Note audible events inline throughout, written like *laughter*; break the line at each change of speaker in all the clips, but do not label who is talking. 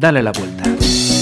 Dale la vuelta.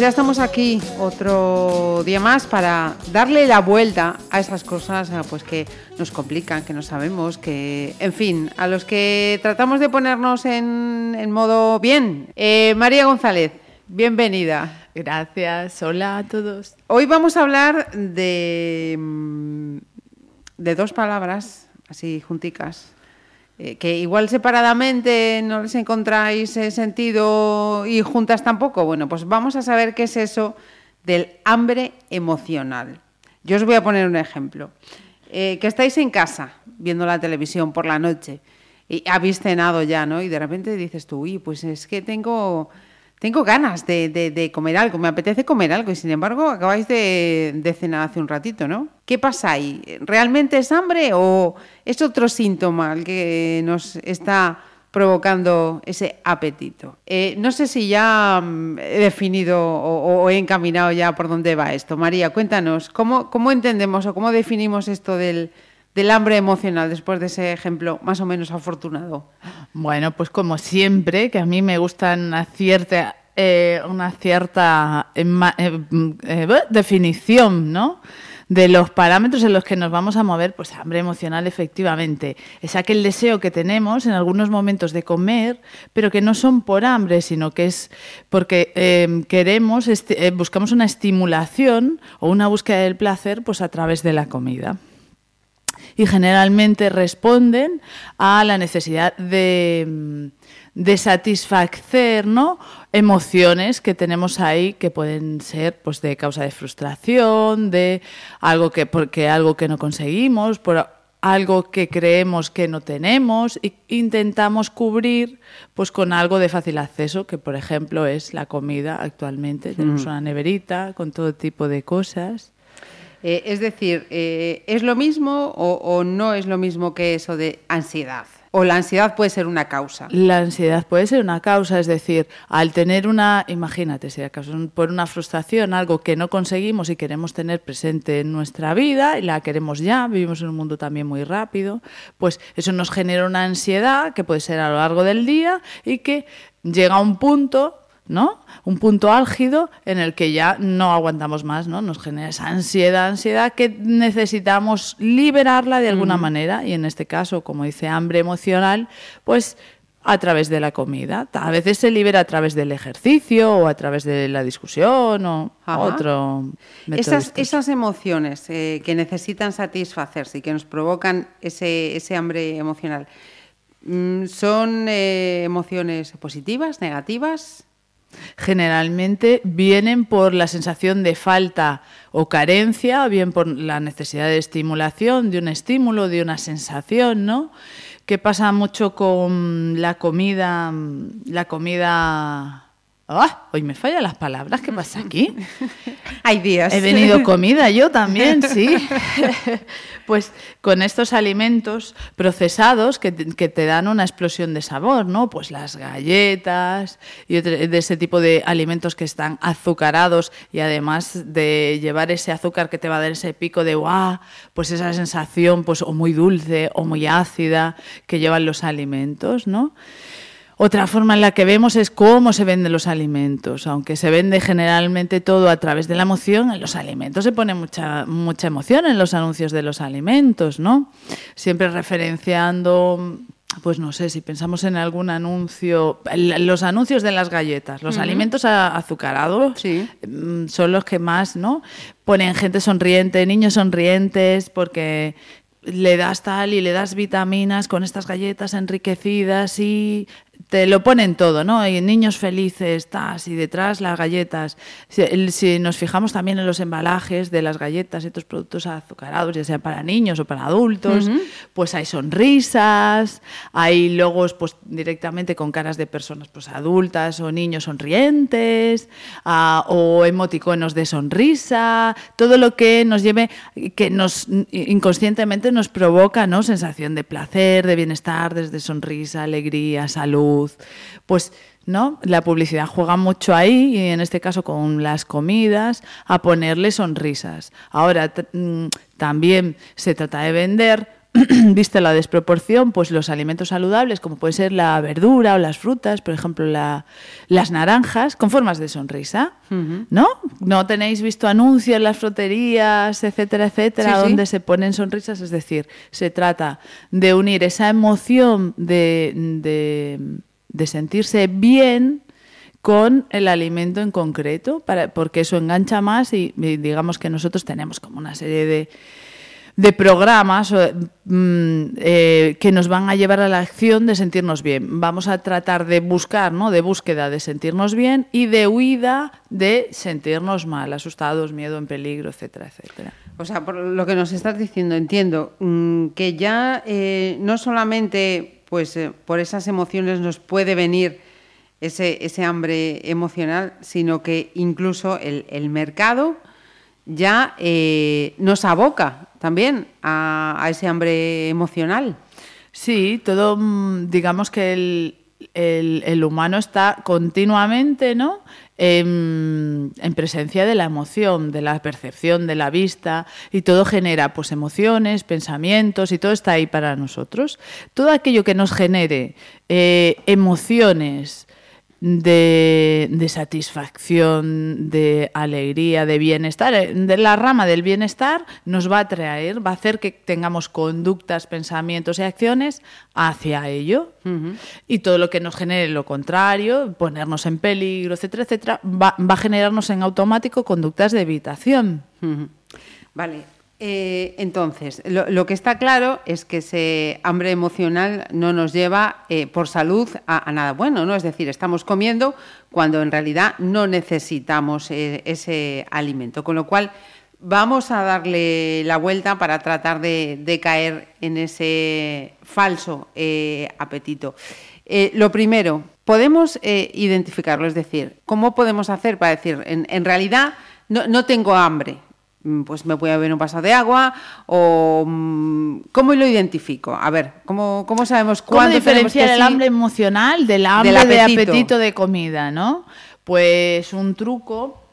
Ya estamos aquí otro día más para darle la vuelta a esas cosas pues que nos complican, que no sabemos, que, en fin, a los que tratamos de ponernos en, modo bien. Eh, María González, bienvenida.
Gracias, hola a todos.
Hoy vamos a hablar de, mm, de dos palabras, así junticas, eh, que igual separadamente no les encontráis sentido y juntas tampoco, bueno, pues vamos a saber qué es eso del hambre emocional. Yo os voy a poner un ejemplo. Eh, que estáis en casa viendo la televisión por la noche y habéis cenado ya, ¿no? Y de repente dices tú, uy, pues es que tengo tengo ganas de, comer algo, me apetece comer algo y sin embargo acabáis de, cenar hace un ratito, ¿no? ¿Qué pasa ahí? ¿Realmente es hambre o es otro síntoma el que nos está provocando ese apetito? Eh, no sé si ya mm, he definido o, he encaminado ya por dónde va esto. María, cuéntanos, ¿cómo, cómo entendemos o cómo definimos esto del, del hambre emocional después de ese ejemplo más o menos afortunado?
Bueno, pues como siempre, que a mí me gusta una cierta, eh, una cierta eh, eh, definición, ¿no? de los parámetros en los que nos vamos a mover, pues hambre emocional efectivamente. Es aquel deseo que tenemos en algunos momentos de comer, pero que no son por hambre, sino que es porque queremos, buscamos una estimulación o una búsqueda del placer pues a través de la comida y generalmente responden a la necesidad de, satisfacer ¿no? emociones que tenemos ahí que pueden ser pues, de causa de frustración, de algo que, porque algo que no conseguimos, por algo que creemos que no tenemos e intentamos cubrir pues con algo de fácil acceso que por ejemplo es la comida actualmente tenemos mm. una neverita con todo tipo de cosas
eh, es decir, eh, ¿es lo mismo o, no es lo mismo que eso de ansiedad? ¿O la ansiedad puede ser una causa?
La ansiedad puede ser una causa, es decir, al tener una, imagínate, si acaso por una frustración, algo que no conseguimos y queremos tener presente en nuestra vida y la queremos ya, vivimos en un mundo también muy rápido, pues eso nos genera una ansiedad que puede ser a lo largo del día y que llega a un punto ¿no? Un punto álgido en el que ya no aguantamos más, ¿no? Nos genera esa ansiedad, ansiedad que necesitamos liberarla de alguna manera y en este caso, como dice hambre emocional, pues a través de la comida. A veces se libera a través del ejercicio o a través de la discusión o otro.
Esas, esas emociones eh, que necesitan satisfacerse y que nos provocan ese, ese hambre emocional, mm, ¿son eh, emociones positivas, negativas?
Generalmente vienen por la sensación de falta o carencia, bien por la necesidad de estimulación, de un estímulo, de una sensación, ¿no? Que pasa mucho con la comida, la comida ¡Ah! Hoy me fallan las palabras. ¿Qué pasa aquí? *laughs*
Hay días.
He venido comida yo también, sí. *laughs* pues con estos alimentos procesados que te, dan una explosión de sabor, ¿no? Pues las galletas y de ese tipo de alimentos que están azucarados y además de llevar ese azúcar que te va a dar ese pico de ¡guau! Pues esa sensación pues o muy dulce o muy ácida que llevan los alimentos, ¿no? Otra forma en la que vemos es cómo se venden los alimentos. Aunque se vende generalmente todo a través de la emoción, en los alimentos se pone mucha, mucha emoción en los anuncios de los alimentos, ¿no? Siempre referenciando pues no sé, si pensamos en algún anuncio, los anuncios de las galletas, los alimentos azucarados mm, son los que más, ¿no? Ponen gente sonriente, niños sonrientes, porque le das tal y le das vitaminas con estas galletas enriquecidas y te lo ponen todo, ¿no? Hay niños felices, tas, y detrás las galletas. Si, si, nos fijamos también en los embalajes de las galletas y otros productos azucarados, ya sea para niños o para adultos, pues hay sonrisas, hay logos pues directamente con caras de personas pues adultas o niños sonrientes, uh, o emoticonos de sonrisa, todo lo que nos lleve, que nos inconscientemente nos provoca, ¿no? Sensación de placer, de bienestar, desde sonrisa, alegría, salud pues ¿no? La publicidad juega mucho ahí, y en este caso con las comidas, a ponerle sonrisas. Ahora, mm, también se trata de vender *clears throat* viste la desproporción, pues los alimentos saludables, como puede ser la verdura o las frutas, por ejemplo, las naranjas, con formas de sonrisa, ¿no? ¿No tenéis visto anuncios en las froterías, etcétera, etcétera, donde se ponen sonrisas? Es decir, se trata de unir esa emoción de, de sentirse bien con el alimento en concreto, para, porque eso engancha más y digamos que nosotros tenemos como una serie de de programas mm, eh, que nos van a llevar a la acción de sentirnos bien. Vamos a tratar de buscar, ¿no? De búsqueda de sentirnos bien y de huida de sentirnos mal, asustados, miedo, en peligro, etcétera, etcétera.
O sea, por lo que nos estás diciendo, entiendo mm, que ya eh, no solamente pues, eh, por esas emociones nos puede venir ese, ese hambre emocional, sino que incluso el, el mercado ya nos aboca también a, ese hambre emocional.
Sí, todo, mm, digamos que el, el, humano está continuamente, ¿no? En, en, presencia de la emoción, de la percepción, de la vista, y todo genera pues emociones, pensamientos, y todo está ahí para nosotros. Todo aquello que nos genere eh, emociones, de, satisfacción, de alegría, de bienestar, eh, de la rama del bienestar, nos va a atraer, va a hacer que tengamos conductas, pensamientos y acciones hacia ello. Y todo lo que nos genere lo contrario, ponernos en peligro, etcétera, etcétera, va, a generarnos en automático conductas de evitación.
Vale, eh, entonces, lo, que está claro es que ese hambre emocional no nos lleva eh, por salud a, nada bueno, ¿no? Es decir, estamos comiendo cuando en realidad no necesitamos eh, ese alimento. Con lo cual, vamos a darle la vuelta para tratar de, caer en ese falso apetito. lo primero, podemos identificarlo, es decir, ¿cómo podemos hacer para decir, en, realidad no tengo hambre? Mm, pues me voy a beber un vaso de agua o mm, cómo lo identifico a ver cómo, cómo sabemos cuándo
diferenciar el hambre emocional del hambre de apetito de comida no pues un truco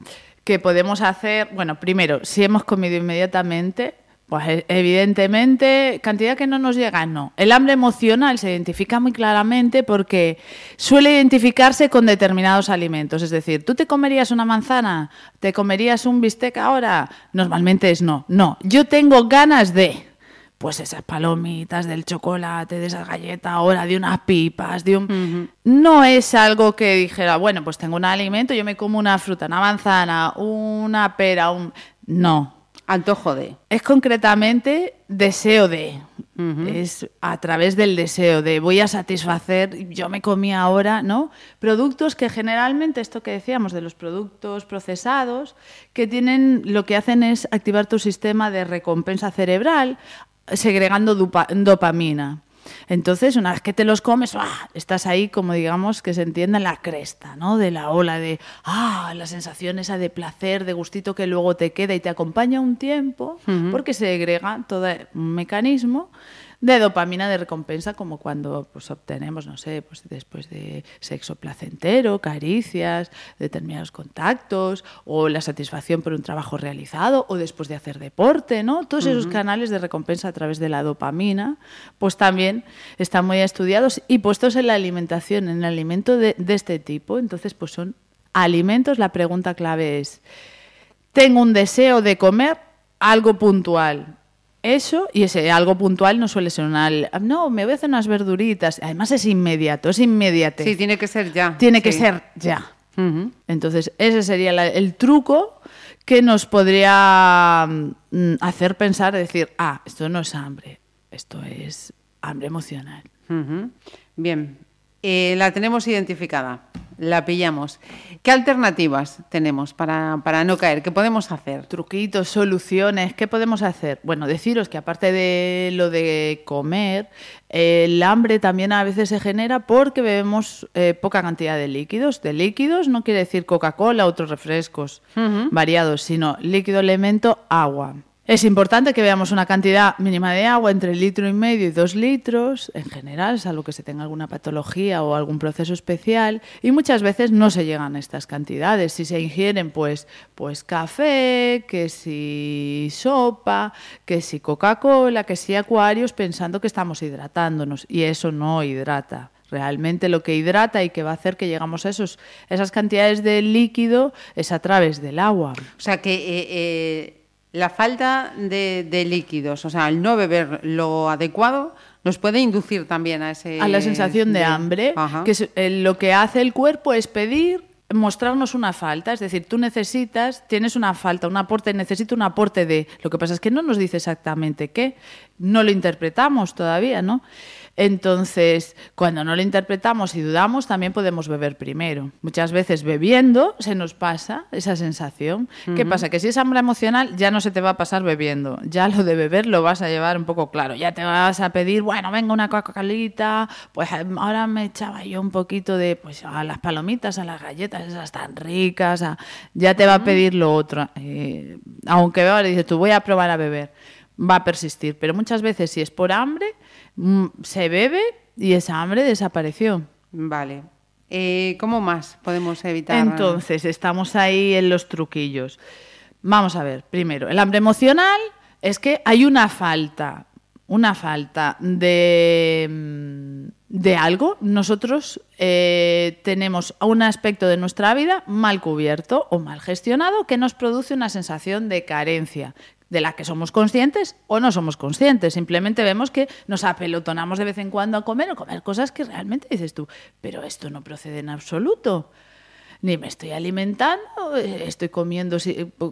que podemos hacer bueno primero si hemos comido inmediatamente pues e, evidentemente, cantidad que no nos llega, no. El hambre emocional se identifica muy claramente porque suele identificarse con determinados alimentos. Es decir, ¿tú te comerías una manzana? ¿Te comerías un bistec ahora? Normalmente es no. No, yo tengo ganas de pues esas palomitas del chocolate, de esa galleta ahora, de unas pipas, de un... No es algo que dijera, bueno, pues tengo un alimento, yo me como una fruta, una manzana, una pera, un... No,
Antojo de.
Es concretamente deseo de. Es a través del deseo de voy a satisfacer, yo me comí ahora, ¿no? Productos que generalmente, esto que decíamos de los productos procesados, que tienen, lo que hacen es activar tu sistema de recompensa cerebral, segregando dopamina. Entonces, una vez que te los comes, ¡ah! estás ahí, como digamos, que se entiende en la cresta, ¿no? De la ola de, ah, la sensación esa de placer, de gustito que luego te queda y te acompaña un tiempo, porque se agrega todo un mecanismo de dopamina de recompensa, como cuando pues, obtenemos, no sé, pues después de sexo placentero, caricias, determinados contactos, o la satisfacción por un trabajo realizado, o después de hacer deporte, ¿no? Todos esos canales de recompensa a través de la dopamina, pues también están muy estudiados y puestos en la alimentación, en el alimento de, de este tipo. Entonces, pues son alimentos. La pregunta clave es, ¿tengo un deseo de comer algo puntual? Eso y ese algo puntual no suele ser una... No, me voy a hacer unas verduritas. Además es inmediato, es inmediato.
Sí, tiene que ser ya.
Tiene que ser ya. Entonces, ese sería el truco que nos podría mm, hacer pensar, decir, ah, esto no es hambre, esto es hambre emocional.
Bien. Eh, la tenemos identificada, la pillamos. ¿Qué alternativas tenemos para, para, no caer? ¿Qué podemos hacer?
Truquitos, soluciones, ¿qué podemos hacer? Bueno, deciros que aparte de lo de comer, el hambre también a veces se genera porque bebemos eh, poca cantidad de líquidos. De líquidos no quiere decir Coca-Cola, otros refrescos uh -huh. variados, sino líquido, elemento, agua. Es importante que veamos una cantidad mínima de agua entre litro y medio y dos litros, en general, salvo que se tenga alguna patología o algún proceso especial, y muchas veces no se llegan a estas cantidades. Si se ingieren, pues, pues café, que si sopa, que si Coca-Cola, que si acuarios, pensando que estamos hidratándonos, y eso no hidrata. Realmente lo que hidrata y que va a hacer que llegamos a esos, esas cantidades de líquido es a través del agua.
O sea que eh, eh la falta de, de, líquidos, o sea, el no beber lo adecuado, nos puede inducir también a ese...
A la sensación de, de hambre, Ajá. que es, eh, lo que hace el cuerpo es pedir mostrarnos una falta, es decir, tú necesitas, tienes una falta, un aporte, necesito un aporte de... Lo que pasa es que no nos dice exactamente qué, no lo interpretamos todavía, ¿no? Entonces, cuando no lo interpretamos y dudamos, también podemos beber primero. Muchas veces bebiendo se nos pasa esa sensación. Uh -huh. ¿Qué pasa? Que si es hambre emocional ya no se te va a pasar bebiendo. Ya lo de beber lo vas a llevar un poco claro. Ya te vas a pedir, bueno, venga una Coca-Colita, pues ahora me echaba yo un poquito de, pues a las palomitas, a las galletas esas tan ricas, a... ya te va a pedir lo otro. Eh, aunque ahora dices, tú voy a probar a beber, va a persistir. Pero muchas veces si es por hambre se bebe y esa hambre desapareció.
Vale. Eh, ¿Cómo más podemos evitar?
Entonces, estamos ahí en los truquillos. Vamos a ver, primero, el hambre emocional es que hay una falta, una falta de, mm, de algo. Nosotros eh, tenemos un aspecto de nuestra vida mal cubierto o mal gestionado que nos produce una sensación de carencia, de la que somos conscientes o no somos conscientes. Simplemente vemos que nos apelotonamos de vez en cuando a comer o comer cosas que realmente dices tú, pero esto no procede en absoluto. Ni me estoy alimentando, estoy comiendo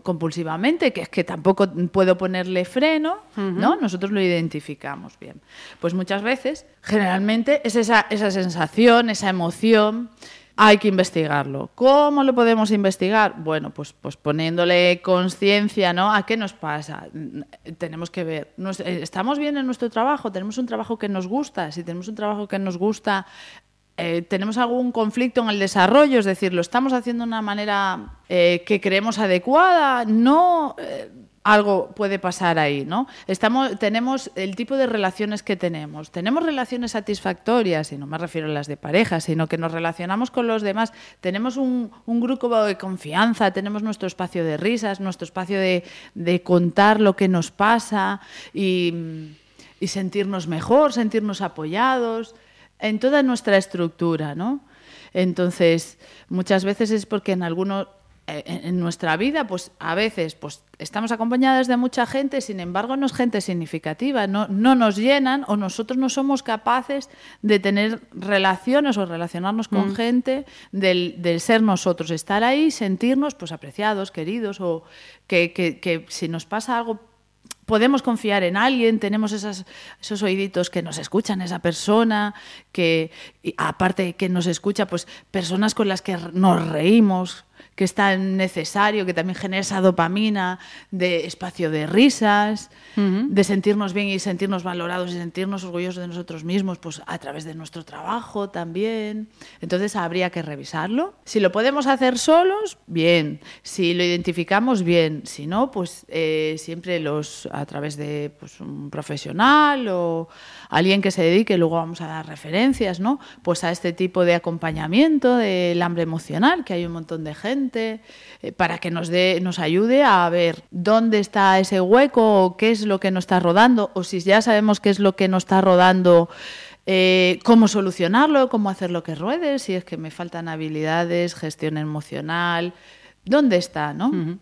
compulsivamente, que es que tampoco puedo ponerle freno, uh -huh. ¿no? Nosotros lo identificamos bien. Pues muchas veces, generalmente, es esa, esa sensación, esa emoción, hay que investigarlo. ¿Cómo lo podemos investigar? Bueno, pues, pues poniéndole conciencia, ¿no? ¿A qué nos pasa? Tenemos que ver, ¿estamos bien en nuestro trabajo? ¿Tenemos un trabajo que nos gusta? Si tenemos un trabajo que nos gusta, eh, ¿tenemos algún conflicto en el desarrollo? Es decir, ¿lo estamos haciendo de una manera eh, que creemos adecuada? No... Eh, algo puede pasar ahí, ¿no? Tenemos el tipo de relaciones que tenemos. Tenemos relaciones satisfactorias, y no me refiero a las de pareja, sino que nos relacionamos con los demás. Tenemos un, grupo de confianza, tenemos nuestro espacio de risas, nuestro espacio de, de contar lo que nos pasa y, y sentirnos mejor, sentirnos apoyados en toda nuestra estructura, ¿no? Entonces, muchas veces es porque en algunos en nuestra vida, pues a veces pues, estamos acompañadas de mucha gente, sin embargo no es gente significativa, no, no nos llenan o nosotros no somos capaces de tener relaciones o relacionarnos con mm. gente, del, del, ser nosotros, estar ahí, sentirnos pues apreciados, queridos o que, que, que si nos pasa algo podemos confiar en alguien, tenemos esas, esos oíditos que nos escuchan, esa persona, que aparte que nos escucha, pues personas con las que nos reímos, que es tan necesario, que también genera esa dopamina de espacio de risas, uh -huh. de sentirnos bien y sentirnos valorados y sentirnos orgullosos de nosotros mismos, pues a través de nuestro trabajo también. Entonces habría que revisarlo. Si lo podemos hacer solos, bien. Si lo identificamos, bien. Si no, pues eh, siempre los a través de pues, un profesional o alguien que se dedique, luego vamos a dar referencias, ¿no? Pues a este tipo de acompañamiento del hambre emocional, que hay un montón de gente eh, para que nos, dé, nos ayude a ver dónde está ese hueco o qué es lo que nos está rodando o si ya sabemos qué es lo que nos está rodando. Eh, cómo solucionarlo, cómo hacer lo que ruede, si es que me faltan habilidades, gestión emocional, ¿dónde está? ¿no? Uh -huh.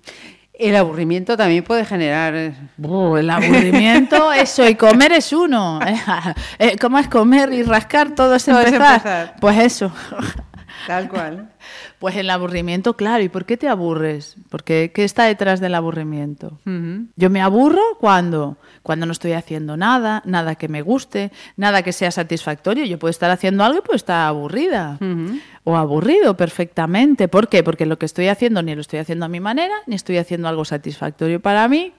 El aburrimiento también puede generar.
Uh, el aburrimiento, *laughs* eso, y comer es uno. *laughs* Eh, ¿Cómo es comer y rascar? Todo es empezar. Todo es empezar. Pues eso.
Tal cual. *laughs*
Pues el aburrimiento, claro. ¿Y por qué te aburres? Porque ¿qué está detrás del aburrimiento? Yo me aburro cuando, cuando no estoy haciendo nada, nada que me guste, nada que sea satisfactorio. Yo puedo estar haciendo algo y puedo estar aburrida. O aburrido perfectamente. ¿Por qué? Porque lo que estoy haciendo ni lo estoy haciendo a mi manera, ni estoy haciendo algo satisfactorio para mí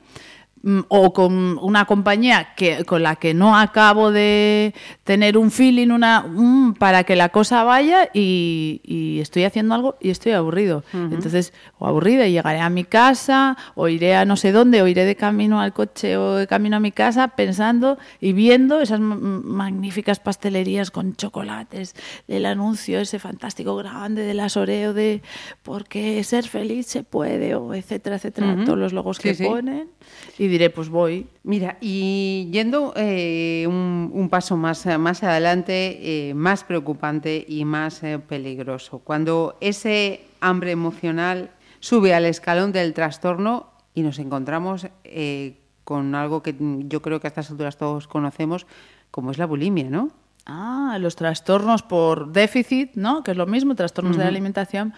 o con una compañía que, con la que no acabo de tener un feeling una, mm, para que la cosa vaya y, estoy haciendo algo y estoy aburrido. Entonces, o aburrida y llegaré a mi casa o iré a no sé dónde o iré de camino al coche o de camino a mi casa pensando y viendo esas magníficas pastelerías con chocolates, el anuncio ese fantástico grande de las Oreo de porque ser feliz se puede o etcétera, etcétera, todos los logos que ponen y diré, pues voy.
Mira, y yendo eh, un, paso más, más adelante, eh, más preocupante y más eh, peligroso, cuando ese hambre emocional sube al escalón del trastorno y nos encontramos con algo que yo creo que a estas alturas todos conocemos, como es la bulimia, ¿no?
Ah, los trastornos por déficit, ¿no? Que es lo mismo, trastornos de la alimentación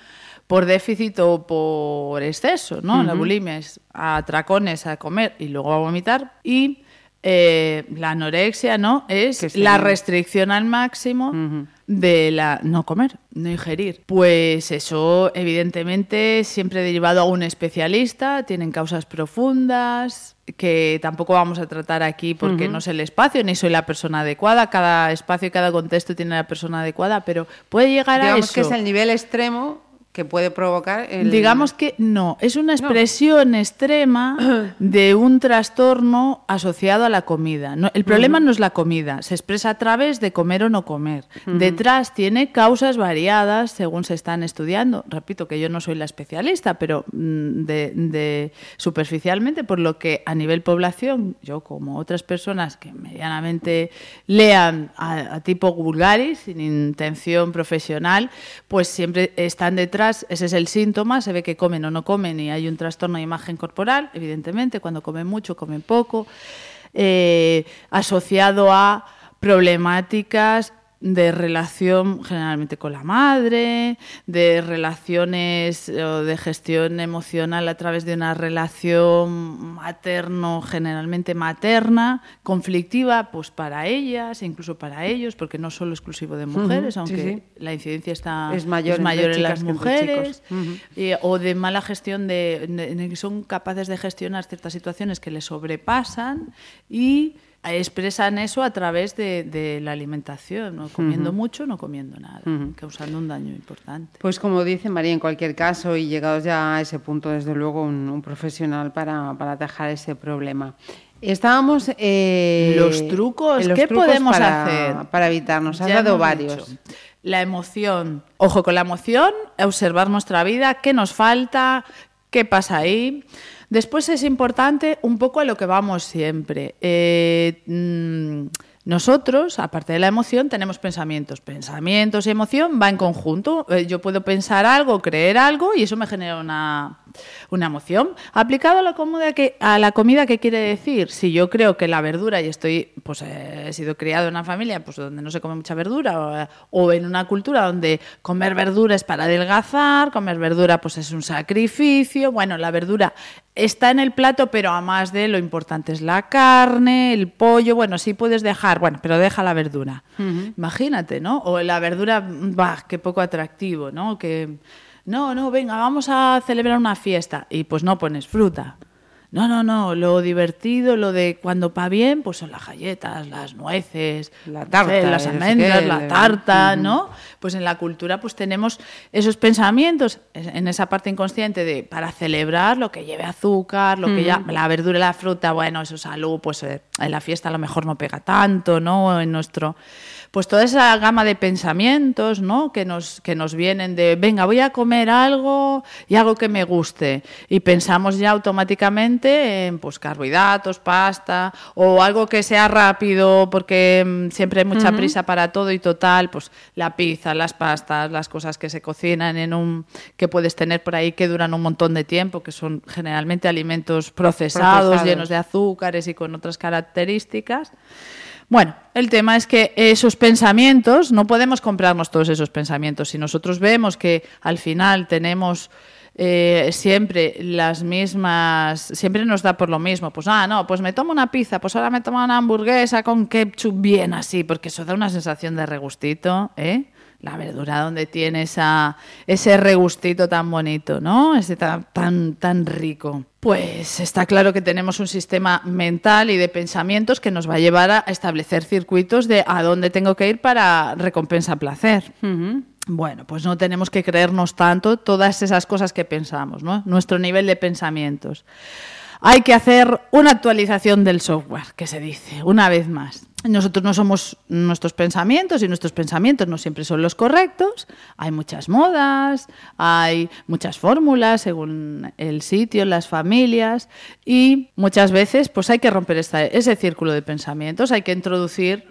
por déficit o por exceso, ¿no? La bulimia es atracones a comer y luego a vomitar y eh, la anorexia, ¿no? Es la restricción al máximo de la no comer, no ingerir. Pues eso, evidentemente, siempre derivado a un especialista, tienen causas profundas que tampoco vamos a tratar aquí porque no es el espacio ni soy la persona adecuada. Cada espacio y cada contexto tiene la persona adecuada, pero puede llegar
a
eso.
que es el nivel extremo que puede provocar el...
Digamos que no, es una expresión extrema *clears throat* de un trastorno asociado a la comida. el problema no es la comida, se expresa a través de comer o no comer. Detrás tiene causas variadas según se están estudiando. Repito que yo no soy la especialista, pero mm, de, superficialmente, por lo que a nivel población, yo como otras personas que medianamente lean a, a tipo vulgaris, sin intención profesional, pues siempre están detrás ese es el síntoma, se ve que comen o no comen y hay un trastorno de imagen corporal, evidentemente, cuando comen mucho, comen poco, eh, asociado a problemáticas de relación generalmente con la madre, de relaciones o de gestión emocional a través de una relación materno, generalmente materna, conflictiva, pues para ellas e incluso para ellos, porque no solo exclusivo de mujeres, aunque la incidencia está
es mayor,
en las mujeres, o de mala gestión de, que son capaces de gestionar ciertas situaciones que les sobrepasan y expresan eso a través de, la alimentación, ¿no? comiendo mucho, no comiendo nada, causando un daño importante.
Pues como dice María, en cualquier caso, y llegados ya a ese punto, desde luego, un, profesional para, para atajar ese problema. Estábamos.
Eh, los trucos, ¿qué podemos hacer?
Para evitarnos, has dado varios.
La emoción. Ojo con la emoción, observar nuestra vida, qué nos falta, qué pasa ahí. Después es importante un poco a lo que vamos siempre. Eh, mm, nosotros, aparte de la emoción, tenemos pensamientos. Pensamientos y emoción va en conjunto. Eh, yo puedo pensar algo, creer algo y eso me genera una, emoción. Aplicado a la, comida que, a la comida, ¿qué quiere decir? Si yo creo que la verdura, y estoy, pues he sido criado en una familia pues, donde no se come mucha verdura, o, o, en una cultura donde comer verdura es para adelgazar, comer verdura pues es un sacrificio. Bueno, la verdura está en el plato, pero a más de lo importante es la carne, el pollo. Bueno, sí puedes dejar, bueno, pero deja la verdura. Imagínate, ¿no? O la verdura, bah, qué poco atractivo, ¿no? Que no, no, venga, vamos a celebrar una fiesta y pues no pones fruta. No, no, no, lo divertido, lo de cuando va bien, pues son las galletas, las nueces,
la tarta,
las almendras, la tarta, ¿no? Pues en la cultura pues tenemos esos pensamientos en esa parte inconsciente de para celebrar lo que lleve azúcar, lo que ya la verdura y la fruta, bueno, eso salud, pues eh, en la fiesta a lo mejor no pega tanto, ¿no? En nuestro pues toda esa gama de pensamientos ¿no? que, nos, que nos vienen de, venga, voy a comer algo y algo que me guste. Y pensamos ya automáticamente en pues, carbohidratos, pasta o algo que sea rápido porque mm, siempre hay mucha prisa para todo y total, pues la pizza, las pastas, las cosas que se cocinan en un que puedes tener por ahí que duran un montón de tiempo, que son generalmente alimentos procesados. llenos de azúcares y con otras características Bueno, el tema es que esos pensamientos, no podemos comprarnos todos esos pensamientos. Si nosotros vemos que al final tenemos eh, siempre las mismas, siempre nos da por lo mismo, pues ah, no, pues me tomo una pizza, pues ahora me tomo una hamburguesa con ketchup bien así, porque eso da una sensación de regustito, ¿eh? La verdura donde tiene esa, ese regustito tan bonito, ¿no? Ese tan, tan, tan rico. Pues está claro que tenemos un sistema mental y de pensamientos que nos va a llevar a establecer circuitos de a dónde tengo que ir para recompensa placer. Bueno, pues no tenemos que creernos tanto todas esas cosas que pensamos, ¿no? Nuestro nivel de pensamientos. Hay que hacer una actualización del software, que se dice, una vez más. Nosotros no somos nuestros pensamientos y nuestros pensamientos no siempre son los correctos. Hay muchas modas, hay muchas fórmulas según el sitio, las familias y muchas veces pues hay que romper ese círculo de pensamientos, hay que introducir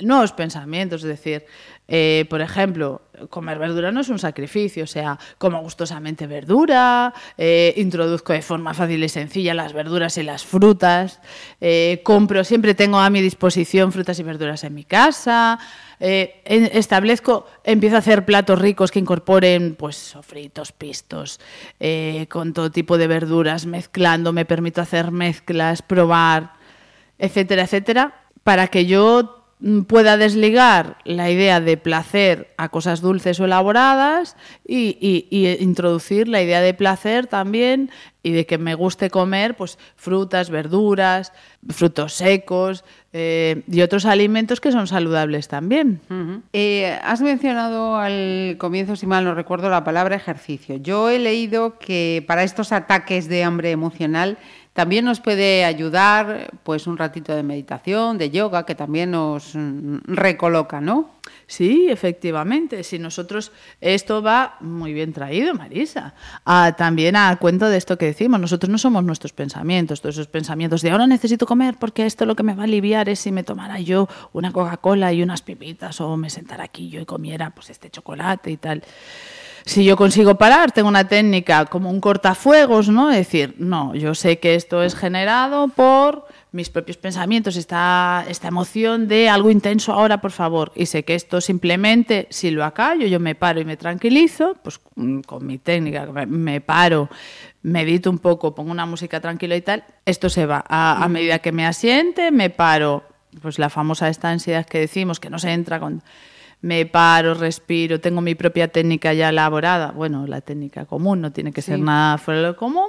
nuevos pensamientos, es decir, eh, por ejemplo, comer verdura no es un sacrificio, o sea, como gustosamente verdura, eh, introduzco de forma fácil y sencilla las verduras y las frutas, eh, compro, siempre tengo a mi disposición frutas y verduras en mi casa, establezco, empiezo a hacer platos ricos que incorporen pues sofritos, pistos, con todo tipo de verduras, mezclando, me permito hacer mezclas, probar, etcétera, etcétera, para que yo pueda desligar la idea de placer a cosas dulces o elaboradas y, introducir la idea de placer también y de que me guste comer pues frutas, verduras, frutos secos eh, y otros alimentos que son saludables también.
Eh, has mencionado al comienzo, si mal no recuerdo, la palabra ejercicio. Yo he leído que para estos ataques de hambre emocional también nos puede ayudar pues un ratito de meditación, de yoga, que también nos mm, recoloca, ¿no?
Sí, efectivamente. Si nosotros, esto va muy bien traído, Marisa. también a cuento de esto que decimos, nosotros no somos nuestros pensamientos, todos esos pensamientos de ahora necesito comer porque esto lo que me va a aliviar es si me tomara yo una Coca-Cola y unas pipitas o me sentara aquí yo y comiera pues este chocolate y tal si yo consigo parar, tengo una técnica como un cortafuegos, ¿no? Es decir, no, yo sé que esto es generado por mis propios pensamientos, esta, esta emoción de algo intenso ahora, por favor. Y sé que esto simplemente, si lo acallo, yo me paro y me tranquilizo, pues mm, con mi técnica, me paro, medito un poco, pongo una música tranquila y tal, esto se va. A, a medida que me asiente, me paro, pues la famosa esta ansiedad que decimos, que no se entra con me paro, respiro, tengo mi propia técnica ya elaborada, bueno, la técnica común, no tiene que ser nada fuera de lo común,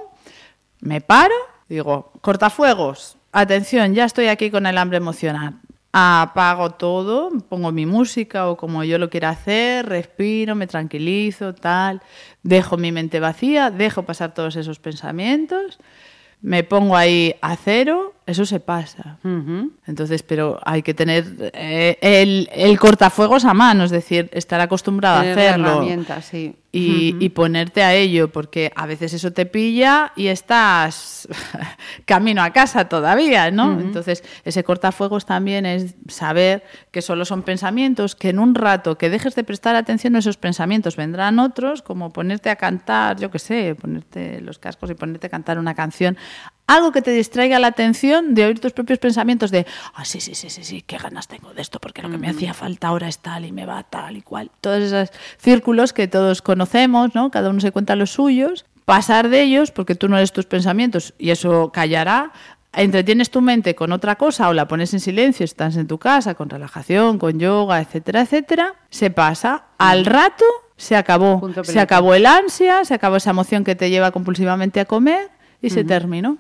me paro, digo, cortafuegos, atención, ya estoy aquí con el hambre emocional. Apago todo, pongo mi música o como yo lo quiera hacer, respiro, me tranquilizo, tal, dejo mi mente vacía, dejo pasar todos esos pensamientos. Me pongo ahí a cero, eso se pasa. Entonces, pero hay que tener eh, el, el, cortafuegos a mano, es decir, estar acostumbrado a hacerlo.
Sí
y, ponerte a ello, porque a veces eso te pilla y estás *laughs* camino a casa todavía, ¿no? Entonces, ese cortafuegos también es saber que solo son pensamientos, que en un rato que dejes de prestar atención a esos pensamientos vendrán otros, como ponerte a cantar, yo qué sé, ponerte los cascos y ponerte a cantar una canción algo que te distraiga la atención de oír tus propios pensamientos de, ah, sí, sí, sí, sí, sí, qué ganas tengo de esto, porque lo que me hacía falta ahora es tal y me va tal y cual. Todos esos círculos que todos conocemos, ¿no? Cada uno se cuenta los suyos, pasar de ellos, porque tú no eres tus pensamientos y eso callará, entretienes tu mente con otra cosa o la pones en silencio, estás en tu casa con relajación, con yoga, etcétera, etcétera, se pasa. Al rato se acabó. Se acabó el ansia, se acabó esa emoción que te lleva compulsivamente a comer y se terminó.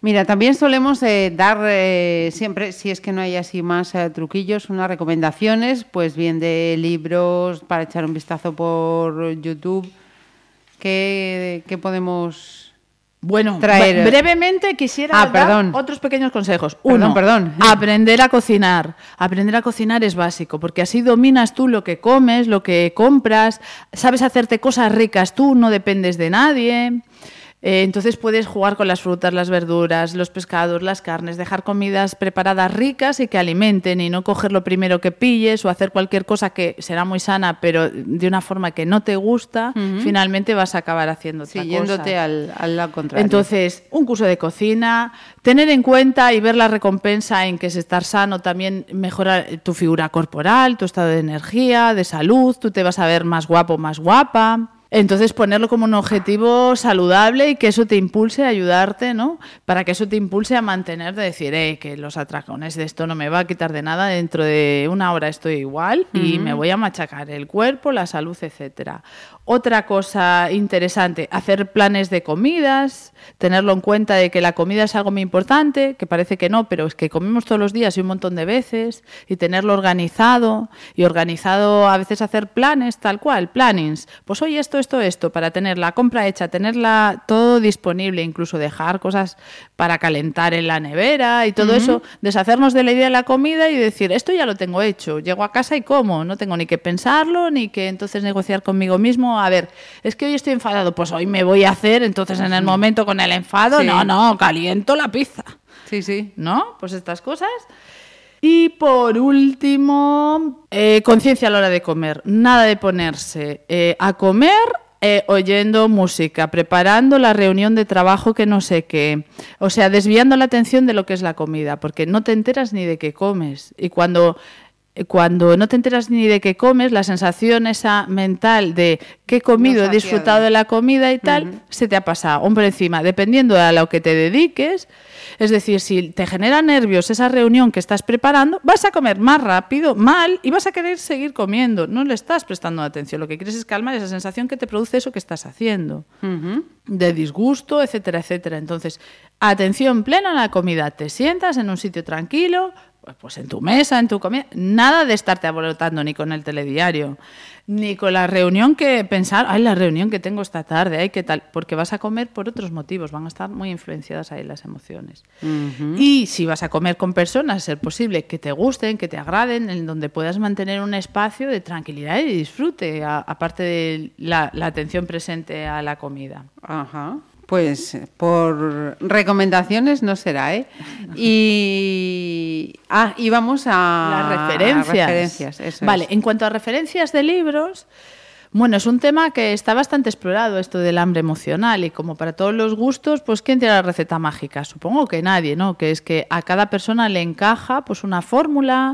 Mira, también solemos eh, dar eh, siempre, si es que no hay así más eh, truquillos, unas recomendaciones, pues bien de libros para echar un vistazo por YouTube. ¿Qué, podemos
bueno,
traer?
brevemente quisiera
ah,
dar otros pequeños consejos.
Uno, perdón.
aprender a cocinar. Aprender a cocinar es básico, porque así dominas tú lo que comes, lo que compras, sabes hacerte cosas ricas tú, no dependes de nadie. Eh, entonces puedes jugar con las frutas, las verduras, los pescados, las carnes, dejar comidas preparadas ricas y que alimenten y no coger lo primero que pilles o hacer cualquier cosa que será muy sana pero de una forma que no te gusta, finalmente vas a acabar haciendo otra
Siguiéndote al, al lado contrario.
Entonces, un curso de cocina, tener en cuenta y ver la recompensa en que es estar sano también mejora tu figura corporal, tu estado de energía, de salud, tú te vas a ver más guapo, más guapa. Entonces ponerlo como un objetivo saludable y que eso te impulse a ayudarte, ¿no? Para que eso te impulse a mantener, de decir, eh, que los atracones de esto no me va a quitar de nada, dentro de una hora estoy igual y me voy a machacar el cuerpo, la salud, etcétera. Otra cosa interesante, hacer planes de comidas, tenerlo en cuenta de que la comida es algo muy importante, que parece que no, pero es que comemos todos los días y un montón de veces, y tenerlo organizado, y organizado a veces hacer planes tal cual, plannings. Pues hoy esto, esto, esto, para tener la compra hecha, tenerla todo disponible, incluso dejar cosas para calentar en la nevera y todo eso, deshacernos de la idea de la comida y decir, esto ya lo tengo hecho, llego a casa y como, no tengo ni que pensarlo, ni que entonces negociar conmigo mismo a ver, es que hoy estoy enfadado, pues hoy me voy a hacer, entonces en el momento con el enfado, no, no, caliento la pizza.
Sí, sí.
¿No? Pues estas cosas. Y por último, eh, conciencia a la hora de comer. Nada de ponerse eh, a comer eh, oyendo música, preparando la reunión de trabajo que no sé qué. O sea, desviando la atención de lo que es la comida, porque no te enteras ni de qué comes. Y cuando cuando no te enteras ni de qué comes, la sensación esa mental de qué he comido, he disfrutado de la comida y tal, se te ha pasado. Hombre, encima, dependiendo de a lo que te dediques, es decir, si te genera nervios esa reunión que estás preparando, vas a comer más rápido, mal, y vas a querer seguir comiendo. No le estás prestando atención. Lo que quieres es calmar esa sensación que te produce eso que estás haciendo. De disgusto, etcétera, etcétera. Entonces, atención plena a la comida. Te sientas en un sitio tranquilo, pues en tu mesa, en tu comida, nada de estarte abolotando ni con el telediario, ni con la reunión que pensar, ay, la reunión que tengo esta tarde, ay, qué tal, porque vas a comer por otros motivos, van a estar muy influenciadas ahí las emociones. Y si vas a comer con personas, ser posible que te gusten, que te agraden, en donde puedas mantener un espacio de tranquilidad y disfrute, aparte de la, la atención presente a la comida.
Ajá. Pues por recomendaciones no será, ¿eh? Y, ah, y vamos a
las referencias. vale, en cuanto a referencias de libros, bueno, es un tema que está bastante explorado, esto del hambre emocional, y como para todos los gustos, pues ¿quién tiene la receta mágica? Supongo que nadie, ¿no? Que es que a cada persona le encaja pues una fórmula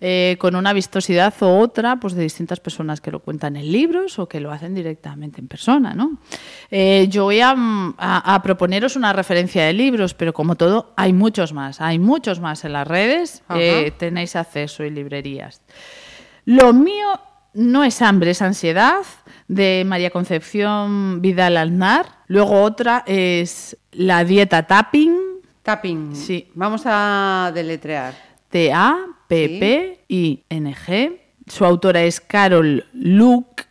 eh, con una vistosidad o otra, pues de distintas personas que lo cuentan en libros o que lo hacen directamente en persona, ¿no? Eh, yo voy a, proponeros una referencia de libros, pero como todo, hay muchos más, hay muchos más en las redes, eh, tenéis acceso y librerías. Lo mío no es hambre, es ansiedad, de María Concepción Vidal Alnar. Luego otra es la dieta tapping.
Tapping.
Sí.
Vamos a deletrear.
T-A-P-P-I-N-G. Su autora es Carol Luke,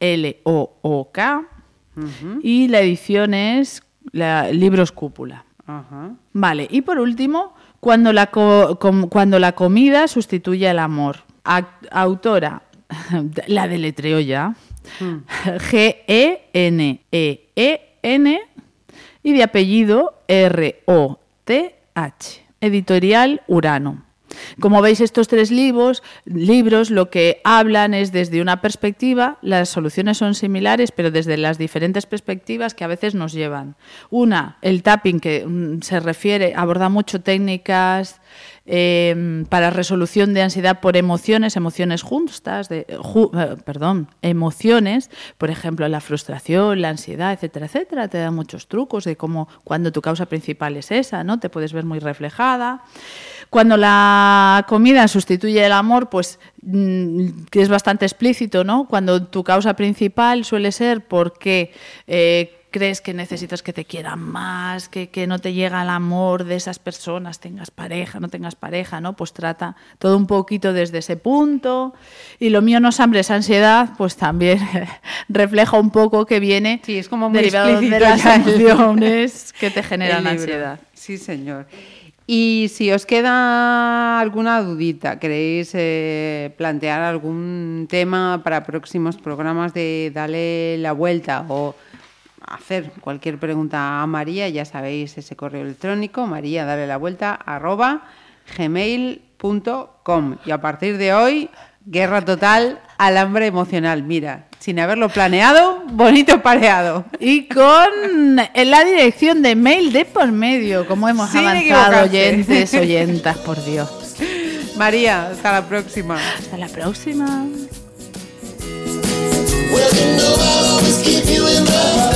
L-O-O-K. Y la edición es Libros Cúpula. Vale, y por último, cuando la, cuando la comida sustituye al amor. autora *laughs* la deletreo ya. Hmm. *laughs* G-E-N-E-E-N y de apellido R-O-T-H. Editorial Urano. Como veis, estos tres libros, libros lo que hablan es desde una perspectiva, las soluciones son similares, pero desde las diferentes perspectivas que a veces nos llevan. Una, el tapping, que mm, se refiere, aborda mucho técnicas Em, para resolución de ansiedad por emociones, emociones justas, de, eh, perdón, emociones, por ejemplo, la frustración, la ansiedad, etcétera, etcétera. Te da muchos trucos de cómo cuando tu causa principal es esa, ¿no? Te puedes ver muy reflejada. Cuando la comida sustituye el amor, pues mm, es bastante explícito, ¿no? Cuando tu causa principal suele ser porque eh, crees que necesitas que te quieran más, que, no te llega el amor de esas personas, tengas pareja, no tengas pareja, ¿no? Pues trata todo un poquito desde ese punto. Y lo mío no es hambre, es ansiedad, pues también *laughs* refleja un poco que viene
sí, es como muy
derivado de las emociones que te *laughs* generan ansiedad.
Sí, señor. Y si os queda alguna dudita, queréis eh, plantear algún tema para próximos programas de Dale la Vuelta o hacer cualquier pregunta a María, ya sabéis ese correo electrónico, María, dale la vuelta, arroba gmail.com. Y a partir de hoy, guerra total al hambre emocional. Mira, sin haberlo planeado, bonito pareado.
Y con la dirección de mail de por medio, como hemos
Sin
avanzado, oyentes, oyentas, por Dios.
María, hasta la próxima.
Hasta la próxima.
Well, you know I'll always keep you in my